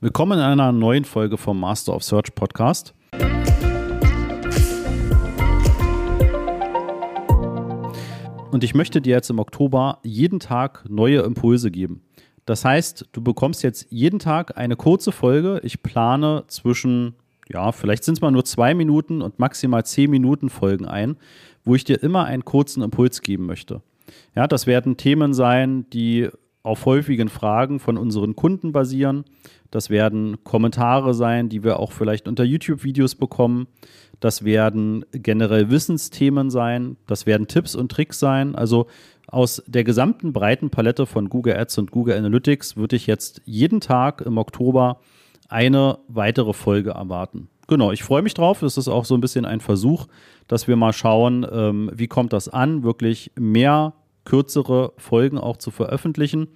Willkommen in einer neuen Folge vom Master of Search Podcast. Und ich möchte dir jetzt im Oktober jeden Tag neue Impulse geben. Das heißt, du bekommst jetzt jeden Tag eine kurze Folge. Ich plane zwischen, ja, vielleicht sind es mal nur zwei Minuten und maximal zehn Minuten Folgen ein, wo ich dir immer einen kurzen Impuls geben möchte. Ja, das werden Themen sein, die auf häufigen Fragen von unseren Kunden basieren. Das werden Kommentare sein, die wir auch vielleicht unter YouTube-Videos bekommen. Das werden generell Wissensthemen sein. Das werden Tipps und Tricks sein. Also aus der gesamten breiten Palette von Google Ads und Google Analytics würde ich jetzt jeden Tag im Oktober eine weitere Folge erwarten. Genau, ich freue mich drauf. Das ist auch so ein bisschen ein Versuch, dass wir mal schauen, ähm, wie kommt das an, wirklich mehr kürzere Folgen auch zu veröffentlichen.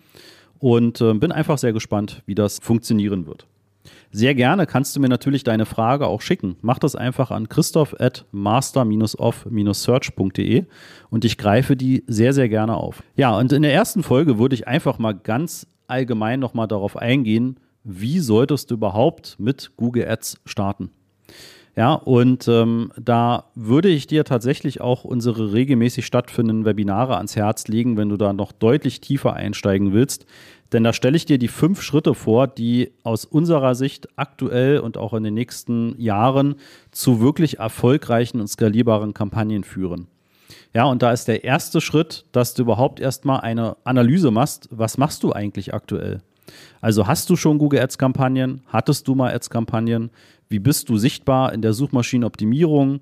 Und äh, bin einfach sehr gespannt, wie das funktionieren wird. Sehr gerne kannst du mir natürlich deine Frage auch schicken. Mach das einfach an christoph at master-off-search.de und ich greife die sehr, sehr gerne auf. Ja, und in der ersten Folge würde ich einfach mal ganz allgemein nochmal darauf eingehen, wie solltest du überhaupt mit Google Ads starten? Ja, und ähm, da würde ich dir tatsächlich auch unsere regelmäßig stattfindenden Webinare ans Herz legen, wenn du da noch deutlich tiefer einsteigen willst. Denn da stelle ich dir die fünf Schritte vor, die aus unserer Sicht aktuell und auch in den nächsten Jahren zu wirklich erfolgreichen und skalierbaren Kampagnen führen. Ja, und da ist der erste Schritt, dass du überhaupt erstmal eine Analyse machst. Was machst du eigentlich aktuell? Also hast du schon Google Ads Kampagnen? Hattest du mal Ads Kampagnen? Wie bist du sichtbar in der Suchmaschinenoptimierung?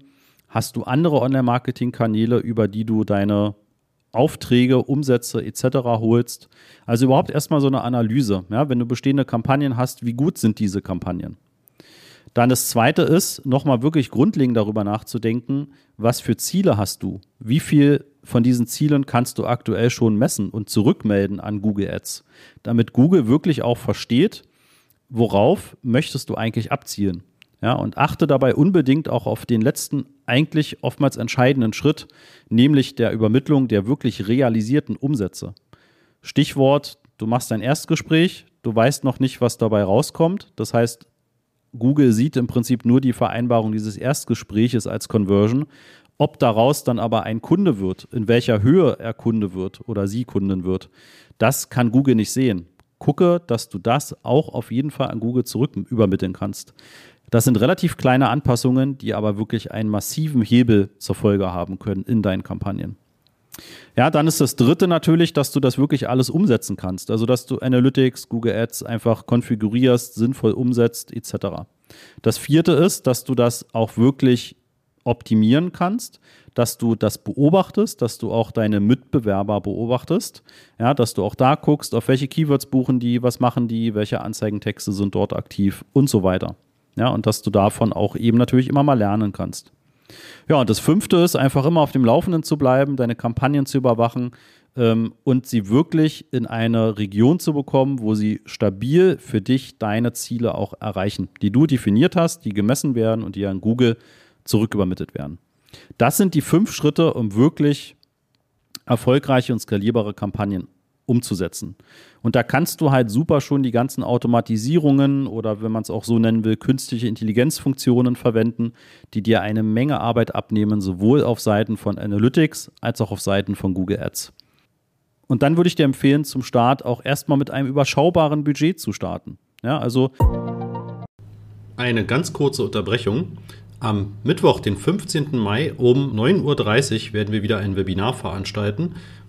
Hast du andere Online-Marketing-Kanäle, über die du deine Aufträge, Umsätze etc. holst? Also überhaupt erstmal so eine Analyse. Ja, wenn du bestehende Kampagnen hast, wie gut sind diese Kampagnen? Dann das zweite ist, nochmal wirklich grundlegend darüber nachzudenken, was für Ziele hast du? Wie viel von diesen Zielen kannst du aktuell schon messen und zurückmelden an Google Ads, damit Google wirklich auch versteht, worauf möchtest du eigentlich abzielen? Ja, und achte dabei unbedingt auch auf den letzten, eigentlich oftmals entscheidenden Schritt, nämlich der Übermittlung der wirklich realisierten Umsätze. Stichwort, du machst dein Erstgespräch, du weißt noch nicht, was dabei rauskommt. Das heißt, Google sieht im Prinzip nur die Vereinbarung dieses Erstgespräches als Conversion. Ob daraus dann aber ein Kunde wird, in welcher Höhe er Kunde wird oder sie Kunden wird, das kann Google nicht sehen. Gucke, dass du das auch auf jeden Fall an Google zurück übermitteln kannst. Das sind relativ kleine Anpassungen, die aber wirklich einen massiven Hebel zur Folge haben können in deinen Kampagnen. Ja, dann ist das dritte natürlich, dass du das wirklich alles umsetzen kannst. Also, dass du Analytics, Google Ads einfach konfigurierst, sinnvoll umsetzt, etc. Das vierte ist, dass du das auch wirklich optimieren kannst, dass du das beobachtest, dass du auch deine Mitbewerber beobachtest, ja, dass du auch da guckst, auf welche Keywords buchen die, was machen die, welche Anzeigentexte sind dort aktiv und so weiter. Ja, und dass du davon auch eben natürlich immer mal lernen kannst. Ja, und das fünfte ist einfach immer auf dem Laufenden zu bleiben, deine Kampagnen zu überwachen ähm, und sie wirklich in eine Region zu bekommen, wo sie stabil für dich deine Ziele auch erreichen, die du definiert hast, die gemessen werden und die an Google zurückübermittelt werden. Das sind die fünf Schritte, um wirklich erfolgreiche und skalierbare Kampagnen umzusetzen. Und da kannst du halt super schon die ganzen Automatisierungen oder wenn man es auch so nennen will, künstliche Intelligenzfunktionen verwenden, die dir eine Menge Arbeit abnehmen, sowohl auf Seiten von Analytics als auch auf Seiten von Google Ads. Und dann würde ich dir empfehlen, zum Start auch erstmal mit einem überschaubaren Budget zu starten. Ja, also eine ganz kurze Unterbrechung. Am Mittwoch, den 15. Mai um 9.30 Uhr werden wir wieder ein Webinar veranstalten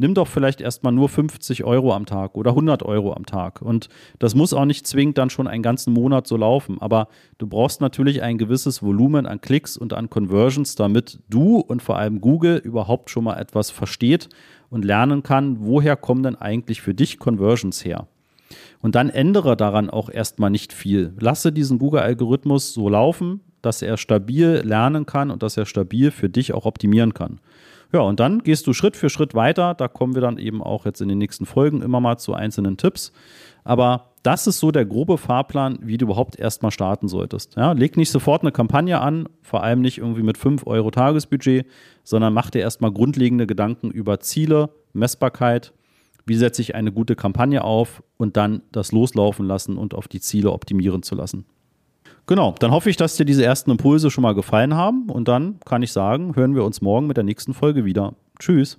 Nimm doch vielleicht erstmal nur 50 Euro am Tag oder 100 Euro am Tag. Und das muss auch nicht zwingend dann schon einen ganzen Monat so laufen. Aber du brauchst natürlich ein gewisses Volumen an Klicks und an Conversions, damit du und vor allem Google überhaupt schon mal etwas versteht und lernen kann, woher kommen denn eigentlich für dich Conversions her. Und dann ändere daran auch erstmal nicht viel. Lasse diesen Google-Algorithmus so laufen, dass er stabil lernen kann und dass er stabil für dich auch optimieren kann. Ja, und dann gehst du Schritt für Schritt weiter. Da kommen wir dann eben auch jetzt in den nächsten Folgen immer mal zu einzelnen Tipps. Aber das ist so der grobe Fahrplan, wie du überhaupt erstmal starten solltest. Ja, leg nicht sofort eine Kampagne an, vor allem nicht irgendwie mit 5 Euro Tagesbudget, sondern mach dir erstmal grundlegende Gedanken über Ziele, Messbarkeit, wie setze ich eine gute Kampagne auf und dann das loslaufen lassen und auf die Ziele optimieren zu lassen. Genau, dann hoffe ich, dass dir diese ersten Impulse schon mal gefallen haben und dann kann ich sagen, hören wir uns morgen mit der nächsten Folge wieder. Tschüss.